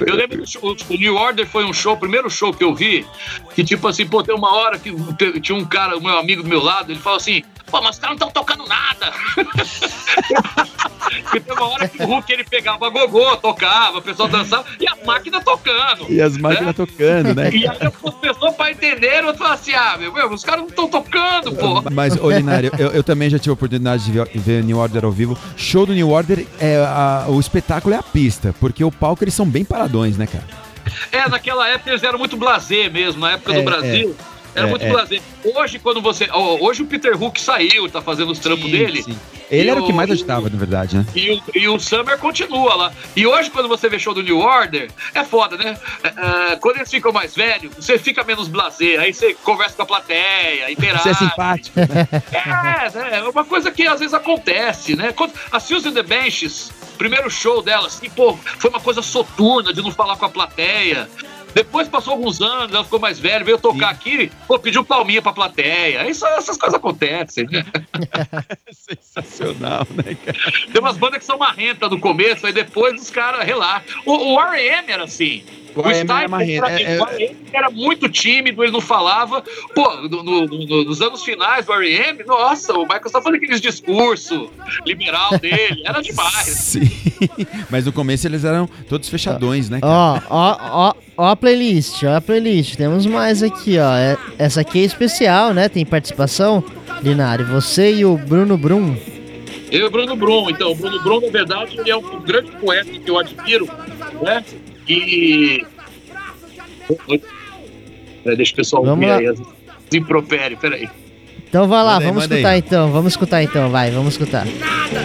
Eu lembro que o, o New Order foi um show, o primeiro show que eu vi, que tipo assim, pô, tem uma hora que tinha um cara, o meu amigo do meu lado, ele falou assim, pô, mas os caras não estão tocando nada. Porque tem uma hora que o Hulk ele pegava a gogô, tocava, o pessoal dançava, e as máquinas tocando. E as máquinas tocando, né? E aí as pessoas para entender, eu falo assim, ah, meu, meu, os caras não estão tocando, pô. Mas, Olinário, eu, eu também já tive a oportunidade de ver, New Order ao vivo. Show do New Order, é, a- o espetáculo é a pista, porque o palco eles são bem paradões, né, cara? É, naquela época eles eram muito blasé mesmo, na época É, do Brasil. Era É, muito é. blasé. Hoje, quando você. hoje o Peter Hook saiu, tá fazendo os trampos dele. Sim. Ele era o que mais agitava, na verdade, né? E o, e o Summer continua lá. E hoje, quando você vê show do New Order, é foda, né? É, é, quando eles ficam mais velhos, você fica menos blasé. Aí você conversa com a plateia, interage. Você é simpático. né? É, né? É uma coisa que às vezes acontece, né? Quando- A Susan The Benches, primeiro show dela, assim, pô, foi uma coisa soturna de não falar com a plateia. Depois passou alguns anos, ela ficou mais velha, veio tocar aqui, pô, pediu palminha pra plateia. Isso, essas coisas acontecem, né? Sensacional, né, cara? Tem umas bandas que são marrentas no começo, aí depois os caras relaxam. O, o R.E.M. era assim. O Stipe, é- é- R.E.M. era muito tímido, ele não falava. Pô, no- no- no- nos anos finais do R.E.M., nossa, o Michael tá fazendo aqueles discurso liberal dele, era demais. Sim. Mas no começo eles eram todos fechadões, né? Ó, ó, ó, ó a playlist, ó a playlist. Temos mais aqui, ó. É- Essa aqui é especial, né? Tem participação. Linari, você e o Bruno Brum. Eu e o Bruno Brum, então, o Bruno Brum, na verdade, ele é um grande poeta que eu admiro, né? E. Peraí, deixa o pessoal Vamos ouvir lá. aí as impropérios, peraí. Então vai lá, Manda aí, vamos manda escutar aí. então. Vamos escutar então, vai, vamos escutar. Nada,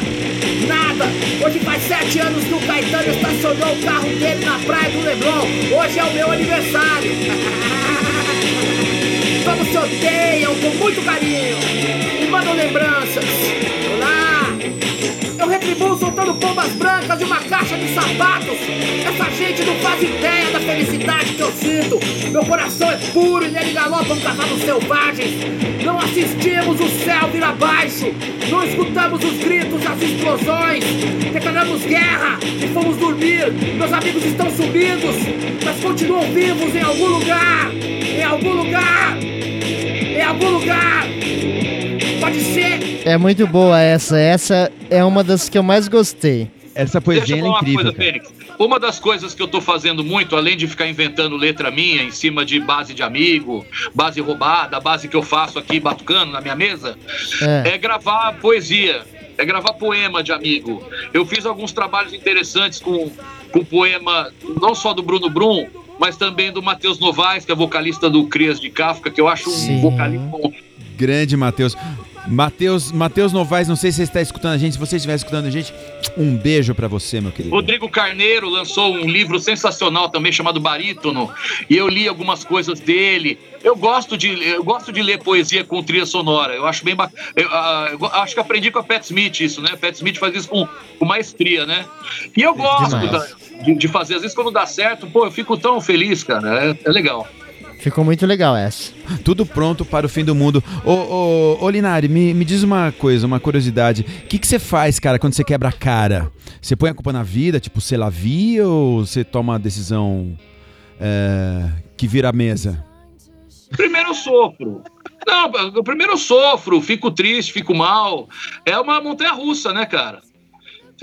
nada. Hoje faz sete anos que o Caetano estacionou o carro dele na praia do Leblon. Hoje é o meu aniversário. Como se odeiam com muito carinho e mandam lembranças. Eu retribuo soltando pombas brancas e uma caixa de sapatos. Essa gente não faz ideia da felicidade que eu sinto. Meu coração é puro e nele galopam cavalos selvagens. Não assistimos o céu vir abaixo. Não escutamos os gritos das explosões. Declaramos guerra e fomos dormir. Meus amigos estão sumidos, mas continuam vivos em algum lugar. Em algum lugar. Em algum lugar. É muito boa essa. Essa é uma das que eu mais gostei. Essa Deixa poesia eu é falar uma incrível, coisa. Fênix. Uma das coisas que eu tô fazendo muito, além de ficar inventando letra minha em cima de base de amigo, base roubada, base que eu faço aqui batucando na minha mesa, É. é gravar poesia, é gravar poema de amigo. Eu fiz alguns trabalhos interessantes com, com poema, não só do Bruno Brum, mas também do Matheus Novaes, que é vocalista do Crias de Kafka, que eu acho um Sim. vocalista bom. Grande Matheus. Matheus, Matheus Novaes, não sei se você está escutando a gente. Se você estiver escutando a gente, um beijo pra você, meu querido. Rodrigo Carneiro lançou um livro sensacional também chamado Barítono, e eu li algumas coisas dele. Eu gosto de, eu gosto de ler poesia com trilha sonora. Eu acho bem bacana. Eu, ah, eu acho que aprendi com a Pat Smith isso, né? Pat Smith faz isso com, com maestria, né? E eu gosto Demais. da- de, de fazer. Às vezes, quando dá certo, pô, eu fico tão feliz, cara. É, é legal. Ficou muito legal essa. Tudo pronto para o fim do mundo. Ô, ô, ô Linari, me, me diz uma coisa, uma curiosidade. O que, que você faz, cara, quando você quebra a cara? Você põe a culpa na vida, tipo, você la via ou você toma a decisão é, que vira a mesa? Primeiro eu sofro. Não, eu primeiro eu sofro, fico triste, fico mal. É uma montanha russa, né, cara?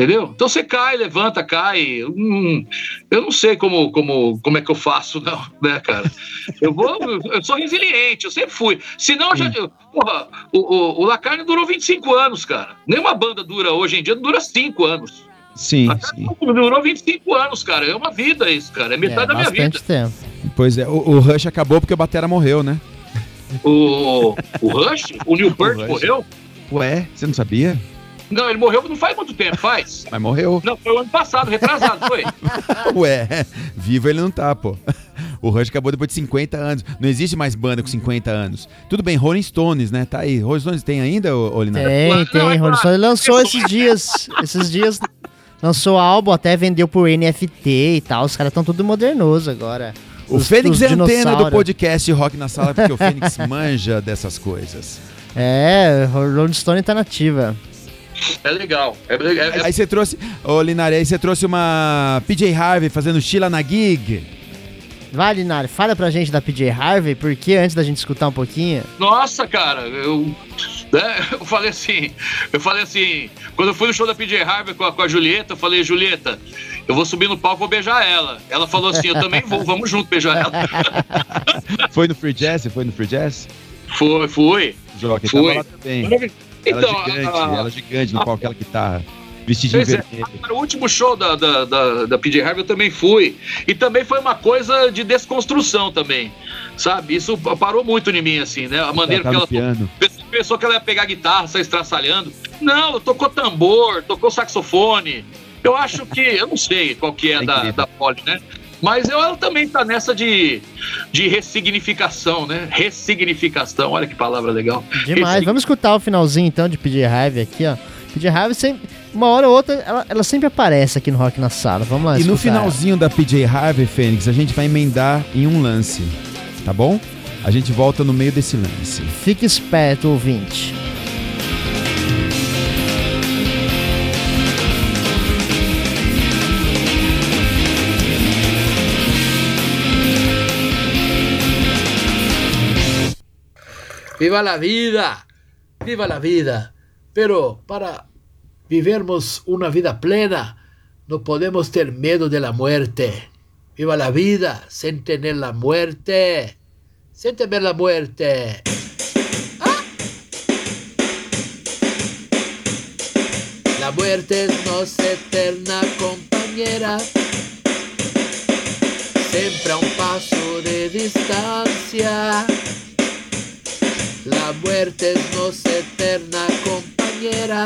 Entendeu? Então você cai, levanta, cai. Hum, eu não sei como, como, como é que eu faço, não, né, cara? Eu vou. Eu sou resiliente, eu sempre fui. Senão, eu já. eu- porra, o, o, o Lacarne durou 25 anos, cara. Nenhuma banda dura hoje em dia, dura 5 anos. Sim, sim. Durou 25 anos, cara. É uma vida isso, cara. É metade é, da minha vida. bastante tempo. Pois é, o, o Rush acabou porque o Batera morreu, né? O, o Rush, o Neil Peart morreu? Ué, você não sabia? Não, ele morreu não faz muito tempo, faz? Mas morreu. Não, foi o ano passado, retrasado, foi? Ué, vivo ele não tá, pô. O Rush acabou depois de 50 anos. Não existe mais banda com 50 anos. Tudo bem, Rolling Stones, né? Tá aí. Rolling Stones tem ainda, Linari? Tem, tem. Rolling claro. Stone lançou esses dias. Esses dias lançou álbum, até vendeu por NFT e tal. Os caras estão tudo modernoso agora. O Os- Fênix os é antena do podcast Rock na Sala, porque o Fênix manja dessas coisas. É, o Rolling Stone tá nativa. É legal. É, é- é- Aí você trouxe, ô Linari, aí você trouxe uma PJ Harvey fazendo Sheila na gig. Vai, Linari, fala pra gente da PJ Harvey, porque antes da gente escutar um pouquinho. Nossa, cara, eu, né, eu falei assim, eu falei assim, quando eu fui no show da PJ Harvey com a, com a Julieta, eu falei, Julieta, eu vou subir no palco e vou beijar ela. Ela falou assim, eu também vou, vamos junto beijar ela. Foi no Free Jazz? Foi no Free Jazz? Foi, foi. Jockey Foi. tava lá também. Ela Então, gigante, a- ela gigante no palco, aquela guitarra. Vestidinho Pois é. vermelho. Agora, o último show da, da, da, da PJ Harvey eu também fui. E também foi uma coisa de desconstrução também. Sabe? Isso parou muito em mim, assim, né? A maneira Ela tá que ela. Pensou- Pensou que ela ia pegar guitarra, sair estraçalhando. Não, tocou tambor, tocou saxofone. Eu acho que, eu não sei qual que é É da, da Polly, né? Mas eu- ela também tá nessa de, de ressignificação, né? Ressignificação, olha que palavra legal. Demais. Vamos escutar o finalzinho então de PJ Harvey aqui, ó. PJ Harvey sempre. Uma hora ou outra, ela, ela sempre aparece aqui no Rock na Sala. Vamos lá, E no escutar ela. finalzinho da PJ Harvey, Fênix, a gente vai emendar em um lance, tá bom? A gente volta no meio desse lance. Fique esperto, ouvinte. Viva la vida! Viva la vida! Pero para vivermos una vida plena, no podemos tener miedo de la muerte. Viva la vida sin tener la muerte. Sin temer la muerte. ¡Ah! La muerte es eterna compañera. Siempre a un paso de distancia. La muerte es nos eterna compañera.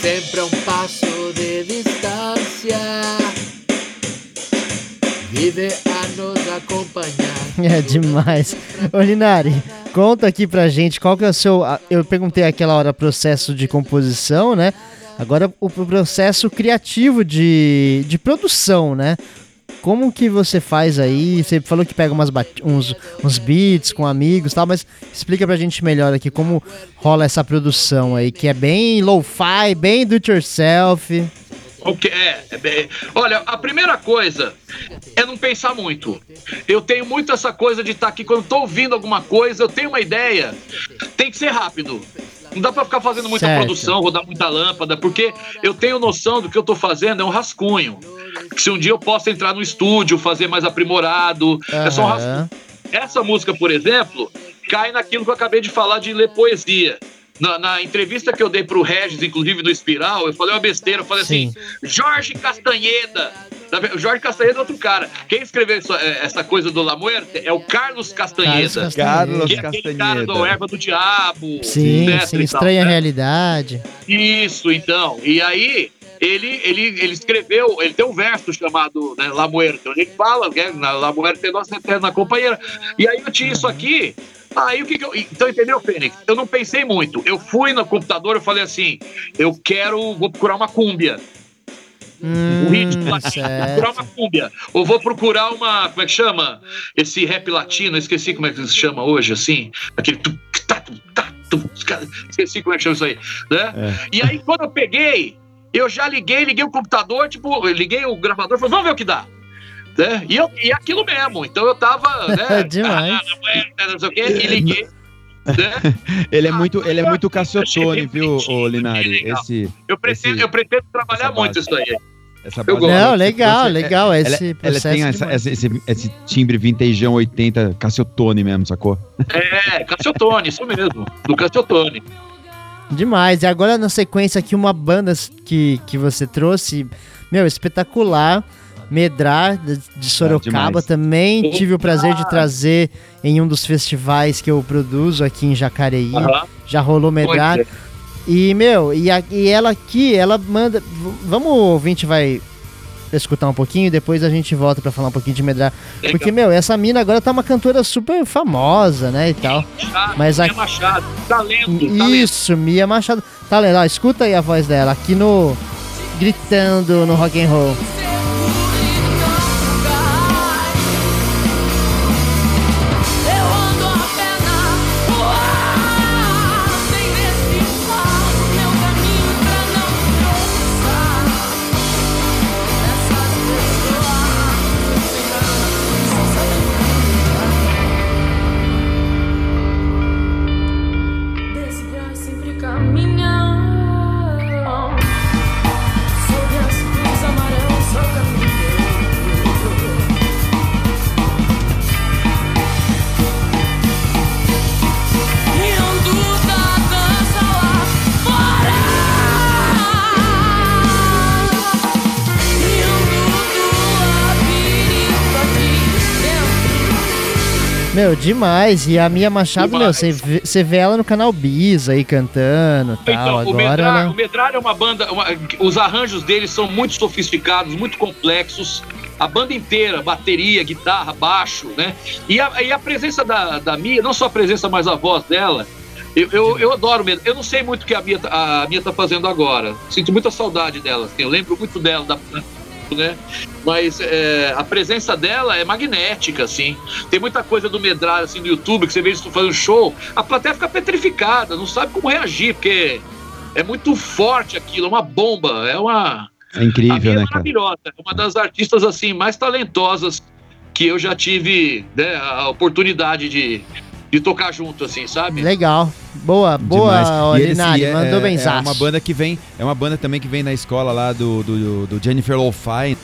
Siempre a un paso de distancia. Vive a nos acompanhar. É demais. Ô, Linari, conta aqui pra gente qual que é o seu. Eu perguntei aquela hora processo de composição, né? Agora o pro- processo criativo de, de produção, né? Como que você faz aí? Você falou que pega umas uns, uns beats com amigos e tal, mas explica pra gente melhor aqui como rola essa produção aí, que é bem lo-fi, bem do it yourself. O que é, é bem- Olha, a primeira coisa é não pensar muito. Eu tenho muito essa coisa de estar aqui quando estou ouvindo alguma coisa, eu tenho uma ideia, tem que ser rápido. Não dá para ficar fazendo muita Certo. produção, rodar muita lâmpada, porque eu tenho noção do que eu estou fazendo é um rascunho. Se um dia eu posso entrar no estúdio, fazer mais aprimorado, é só um rascunho. Essa música, por exemplo, cai naquilo que eu acabei de falar de ler poesia. Na, na entrevista que eu dei pro Regis, inclusive do Espiral, eu falei uma besteira, eu falei Sim. assim, Jorge Castanheda? O Jorge Castanheda é outro cara. Quem escreveu isso- é, essa coisa do La Muerte é o Carlos Castanheda. Carlos Carlos Que é aquele cara do Castanheda. Erva do Diabo. Sim, etc sim, e tal, estranha né? realidade. Isso, então. E aí, ele, ele, ele escreveu, ele tem um verso chamado né, La Muerte, onde ele fala, né, La Muerte é nossa eterna companheira. E aí eu tinha isso aqui. Aí o que, que eu. Então, entendeu, Fênix? Eu não pensei muito. Eu fui no computador, eu falei assim: eu quero. Vou procurar uma cúmbia. Hum, O ritmo latino, vou procurar uma cúmbia. Ou vou procurar uma. Como é que chama? Esse rap latino, esqueci como é que se chama hoje, assim. Aquele. tu, tá, tu, tá, tu, esqueci como é que chama isso aí. Né? É. E aí, quando eu peguei, eu já liguei, liguei o computador, tipo, liguei o gravador, falei, vamos ver o que dá. Né? E, eu, e aquilo mesmo. Então eu tava, né? Demais. ah, não sei o quê, e liguei. Né? Ele é muito, ele é muito Cassiotone, Achei viu, ô Linari? Esse, Eu pretendo, Esse- eu pretendo trabalhar essa muito isso aí. essa base- gosto. Não, legal, legal. Ela, Esse ela processo tem essa- esse, esse- esse timbre vintageão 80 Cassiotone mesmo, sacou? É, Cassiotone, isso mesmo. Do Cassiotone. Demais. E agora na sequência aqui uma banda que, que você trouxe, meu, espetacular. Medrar de de Sorocaba também. Tive o prazer de trazer em um dos festivais que eu produzo aqui em Jacareí. Aham. Já rolou Medrar. E, meu, e, a- e ela aqui, ela manda. Vamos, o ouvinte vai escutar um pouquinho, depois a gente volta pra falar um pouquinho de Medrar. é. Porque, meu, essa mina agora tá uma cantora super famosa, né, e tal. Machado, Mas Mia aqui- Machado, talento, talento. Isso, Mia Machado. Tá lendo, ó, escuta aí a voz dela aqui no. Gritando no rock and roll. Meu, demais. E a Mia Machado, meu, Demais. você vê, vê ela no canal Bis aí cantando e tal. Então, o Medrar, ela. o Medrar é uma banda. uma- os arranjos deles são muito sofisticados, muito complexos. A banda inteira, bateria, guitarra, baixo, né? E a, e a presença da, da Mia, não só a presença, mas a voz dela. Eu, eu, eu adoro mesmo. Eu não sei muito o que a Mia, tá- a Mia tá fazendo agora. Sinto muita saudade dela. assim, Eu lembro muito dela, da, né? Mas é, a presença dela é magnética, assim. Tem muita coisa do Medrar, assim, no YouTube, que você vê eles fazendo show, a plateia fica petrificada, não sabe como reagir, porque é muito forte aquilo, é uma bomba, é uma. É incrível, Mia é né, cara? maravilhosa, é uma das artistas, assim, mais talentosas que eu já tive né, a oportunidade de, de tocar junto, assim, sabe? Legal. Boa, boa, Linari. é- Mandou é, bem É uma banda que vem, é uma banda também que vem na escola lá do, do, do Jennifer Lo-Fi,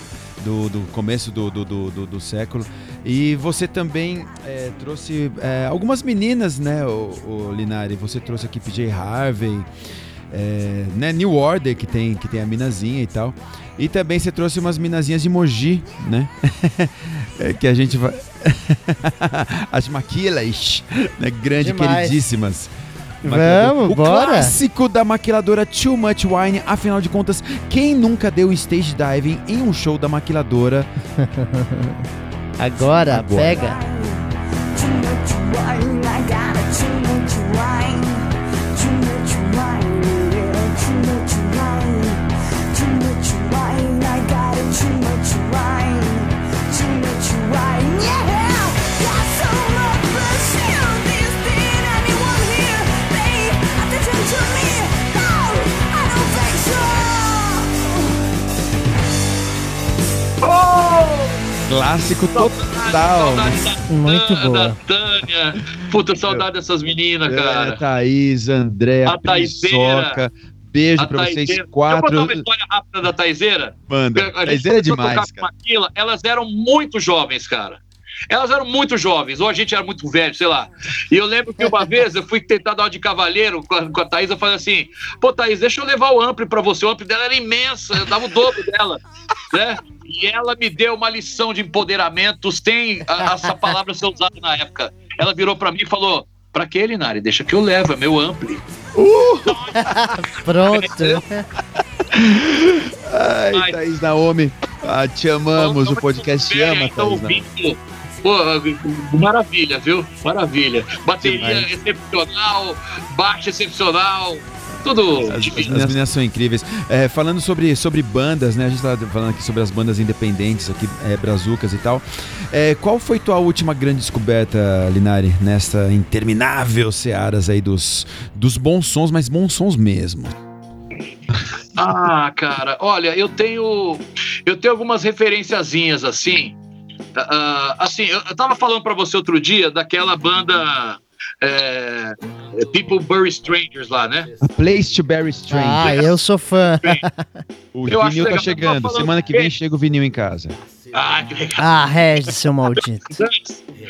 do, do começo do, do, do, do- do século. E você também é, trouxe é, algumas meninas, né, o, o Linari? Você trouxe aqui PJ Harvey, é, né, New Order, que tem, que tem a minazinha e tal. E também você trouxe umas minazinhas de Mogi, né? É, que a gente vai... As maquilas, né? Grande, Demais. queridíssimas. Vamos, o bora. clássico da maquiladora Too Much Wine. Afinal de contas, quem nunca deu stage diving em um show da maquiladora? Agora, Agora. pega. Too much wine, I got. Too much wine, Clássico total. Saudade da Muito Tânia, boa. da Tânia. Puta, saudade dessas meninas, É, cara. Thaís, André, A. Pisoca. Beijo A pra vocês quatro. Deixa eu contar uma história rápida da Taizeira. Manda. A Taizeira é demais, cara. Maquila, elas eram muito jovens, cara. Elas eram muito jovens, ou a gente era muito velho, sei lá. E eu lembro que uma vez eu fui tentar dar uma de cavaleiro com a, com a Thaís, eu falei assim, pô, Thaís, deixa eu levar o ampli pra você. O ampli dela era imenso, eu dava o dobro dela, né? E ela me deu uma lição de empoderamento, tem a- essa palavra ser usada na época. Ela virou pra mim e falou, pra que, Linari? Deixa que eu levo, é meu ampli. Pronto. Ai, Ai. Thaís Naomi. Ah, te amamos, o podcast te ama, então, Thaís Naomi. Pô, maravilha, viu? Maravilha. Bateria Demais. excepcional, baixo excepcional, tudo As, divino. as meninas são incríveis. É, falando sobre, sobre bandas, né? A gente tá falando aqui sobre as bandas independentes, aqui, é, brazucas e tal. É, qual foi tua última grande descoberta, Linari, nessa interminável searas aí dos, dos bons sons, mas bons sons mesmo? Ah, cara, olha, eu tenho eu tenho algumas referenciazinhas assim. Ah, assim, eu, eu tava falando pra você outro dia daquela banda é, People Bury Strangers lá, né? A Place to Bury Ah, Stranger. eu sou fã. o eu vinil tá chegando. Semana que que- vem chega o vinil em casa. Ah, que legal. Ah, Regis, seu maldito.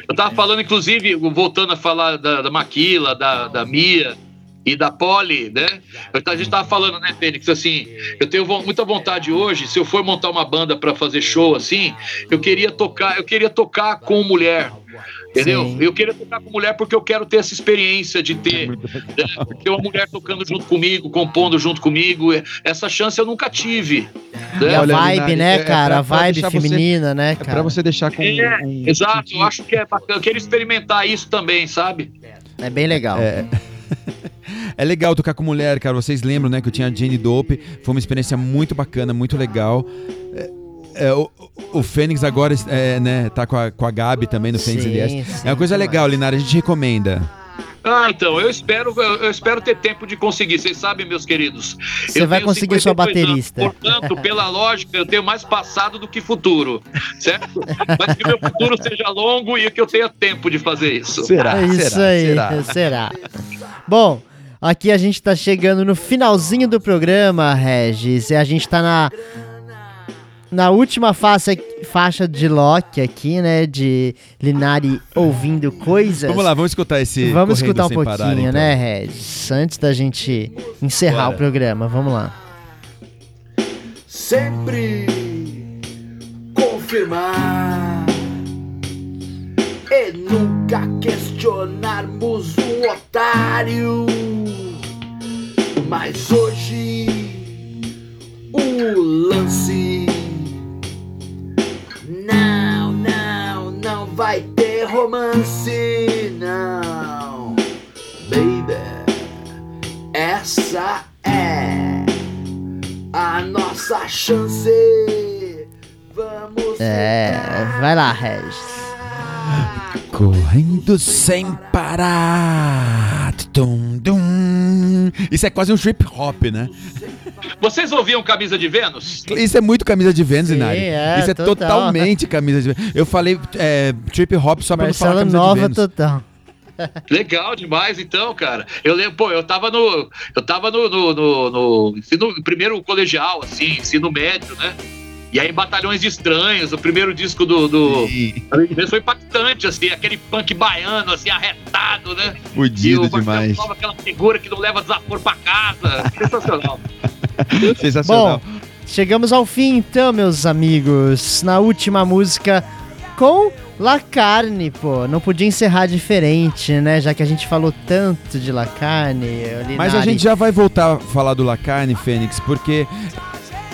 Eu tava falando, inclusive, voltando a falar da, da Maquila, da, da Mia e da Polly, né? Eu- A gente tava falando, né, Fênix, assim, eu tenho muita vontade hoje, se eu for montar uma banda pra fazer show assim, eu queria tocar, eu queria tocar com mulher. Entendeu? Sim. Eu queria tocar com mulher porque eu quero ter essa experiência de ter, né, ter uma mulher tocando junto comigo, compondo junto comigo. Essa chance eu nunca tive. E né? a Olha, vibe, né, é- é cara? pra- a vibe deixar você- feminina, né, É pra cara? você deixar com É, um. Exato, eu acho que é bacana. Eu queria experimentar isso também, sabe? É bem legal. É. É legal tocar com mulher, cara. Vocês lembram, né, que eu tinha a Jane Dope. Foi uma experiência muito bacana, muito legal. É, é, o, o Fênix agora é, né, tá com a, com a Gabi também no Fênix Sim, LS. sim, é uma coisa legal, Linara. A gente recomenda. Ah, então, eu espero, eu, espero ter tempo de conseguir. Vocês sabem, meus queridos. Você vai conseguir sua 52 baterista. Anos, portanto, pela lógica, eu tenho mais passado do que futuro, certo? Mas que meu futuro seja longo e que eu tenha tempo de fazer isso. Será? É isso será, aí, será? será. Bom, aqui a gente tá chegando no finalzinho do programa, Regis. E a gente tá na. Na última faixa, faixa de Loki aqui, né? De Linari ouvindo coisas. Vamos lá, vamos escutar esse. Vamos escutar um Sem pouquinho, Parar, então. né, Regis? Antes da gente encerrar Bora. o programa. Vamos lá. sempre confirmar e nunca questionarmos um otário. Mas hoje o lance não, não, não vai ter romance, não, baby. Essa é a nossa chance. Vamos. É, vai lá, Regis. Correndo sem parar. Tum, dum. Isso é quase um trip hop, né? Vocês ouviam Camisa de Vênus? Isso é muito camisa de Vênus, Sim, Inari. é, Isso é total. totalmente camisa de Vênus. Eu falei é, trip hop só pra não falar camisa Nova de Vênus. total. Legal demais, então, cara. Eu lembro, pô, eu tava no. Eu tava no, no, no, no ensino primeiro colegial, assim, ensino médio, né? E aí, Batalhões de Estranhos, o primeiro disco do. do foi impactante, assim, aquele punk baiano, assim, arretado, né? E Fudido o Marcelo demais. Nova, aquela figura que não leva desaforo pra casa. Sensacional. Sensacional. Bom, chegamos ao fim então, meus amigos. Na última música com La Carne, pô. Não podia encerrar diferente, né? Já que a gente falou tanto de La Carne. Mas a gente já vai voltar a falar do Lacarne, Fênix, porque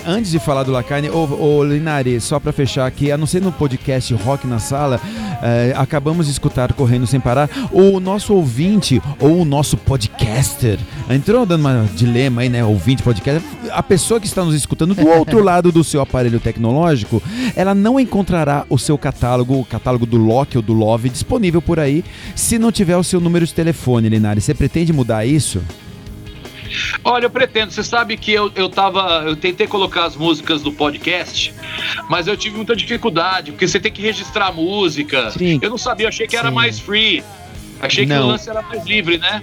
antes de falar do Lacarne, ô, ô Linari, só pra fechar aqui, a não ser no podcast Rock na Sala, eh, acabamos de escutar Correndo Sem Parar, o nosso ouvinte, ou o nosso podcaster, entrou dando uma dilema aí, né, ouvinte, podcaster, a pessoa que está nos escutando do outro lado do seu aparelho tecnológico, ela não encontrará o seu catálogo, o catálogo do Loki ou do Love disponível por aí, se não tiver o seu número de telefone, Linari. Você pretende mudar isso? Olha, eu pretendo. Você sabe que eu, eu tava. Eu tentei colocar as músicas do podcast, mas eu tive muita dificuldade, porque você tem que registrar a música. Sim. Eu não sabia, eu achei que era Sim. mais free. Achei que Não. o lance era mais livre, né?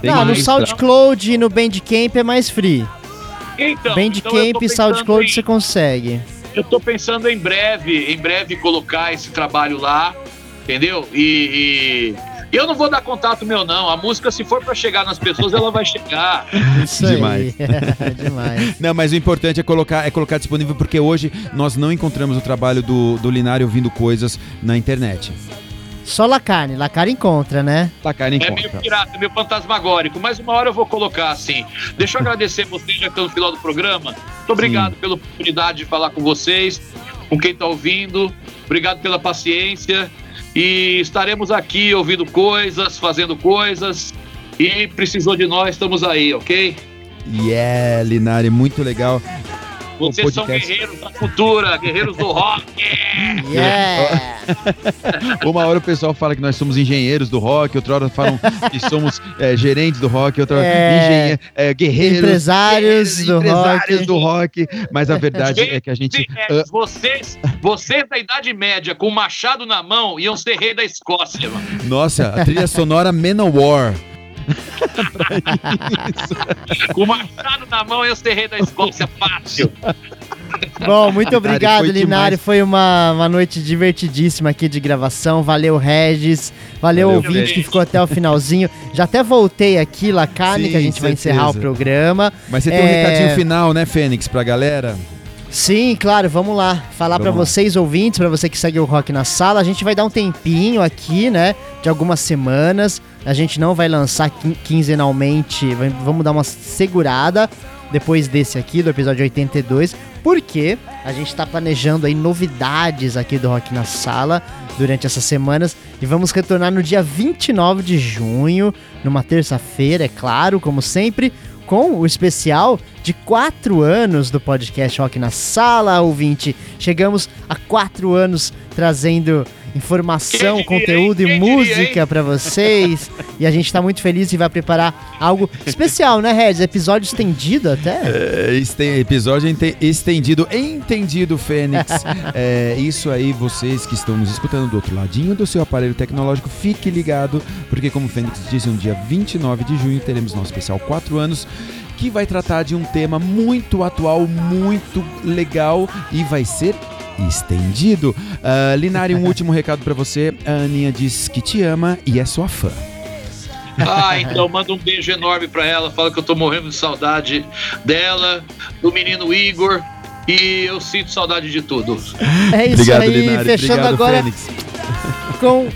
Tem Não, no mais, SoundCloud e no Bandcamp é mais free. Então, Bandcamp então e SoundCloud em- você consegue. Eu tô pensando em breve, em breve colocar esse trabalho lá. entendeu? E, e eu não vou dar contato meu, não. A música, se for pra chegar nas pessoas, ela vai chegar. Isso Demais. Demais. Não, mas o importante é colocar, é colocar disponível porque hoje nós não encontramos o trabalho do, do Linário ouvindo coisas na internet. Só Lacarne. Lacarne encontra, né? Tacar em É meio pirata, meio fantasmagórico, mas uma hora eu vou colocar assim. Deixa eu agradecer vocês já que estão no final do programa. Muito obrigado pela oportunidade de falar com vocês, com quem está ouvindo. Obrigado pela paciência. E estaremos aqui ouvindo coisas, fazendo coisas. E precisou de nós, estamos aí, ok? Yeah, Linari, muito legal. Vocês são guerreiros da cultura, guerreiros do rock. Yeah! Uma hora o pessoal fala que nós somos engenheiros do rock, outra hora falam que somos é, gerentes do rock, outra hora É. engenhe- é, guerreiros, Empresários guerreiros, do empresários rock. do rock. Mas a verdade é que a gente. É, vocês, vocês da Idade Média, com o machado na mão, iam ser rei da Escócia, mano. Nossa, a trilha sonora Manowar. Com o machado na mão, iam ser rei da Escócia, fácil. Bom, muito obrigado, foi Linário. demais. Foi uma, uma noite divertidíssima aqui de gravação. Valeu, Regis. Valeu, Valeu, ouvinte Regis. que ficou até o finalzinho. Já até voltei aqui, Lacarne, Sim, que a gente vai certeza. encerrar o programa. Mas você tem um É. recadinho final, né, Fênix, pra galera? Sim, claro, vamos lá. Falar lá. vocês, ouvintes, pra você que segue o Rock na Sala. A gente vai dar um tempinho aqui, né? De algumas semanas. A gente não vai lançar quin- quinzenalmente. Vamos dar uma segurada depois desse aqui, do episódio 82. Porque a gente tá planejando aí novidades aqui do Rock na Sala durante essas semanas. E vamos retornar no dia 29 de junho, numa terça-feira, é claro, como sempre com o especial de quatro anos do podcast Rock na Sala, ouvinte. Chegamos a quatro anos trazendo informação, diria, conteúdo e diria, música pra vocês. e a gente tá muito feliz e vai preparar algo especial, né, Regis? Episódio estendido até. É, este episódio ente- estendido, entendido, Fênix. É, isso aí, vocês que estão nos escutando do outro ladinho do seu aparelho tecnológico, fique ligado, porque como o Fênix disse, no dia 29 de junho teremos nosso especial 4 anos, que vai tratar de um tema muito atual, muito legal e vai ser estendido. Ah, Linari, um último recado pra você. A Aninha diz que te ama e é sua fã. Ah, então manda um beijo enorme pra ela. Fala que eu tô morrendo de saudade dela, do menino Igor. E eu sinto saudade de tudo. É isso Obrigado, aí, Linari. fechando Obrigado, agora Fênix. com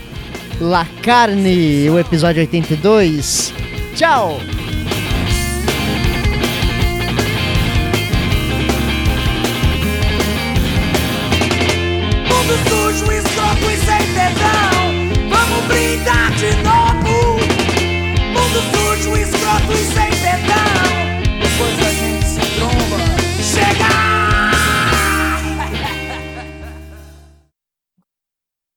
La Carne, o episódio 82. Tchau! we say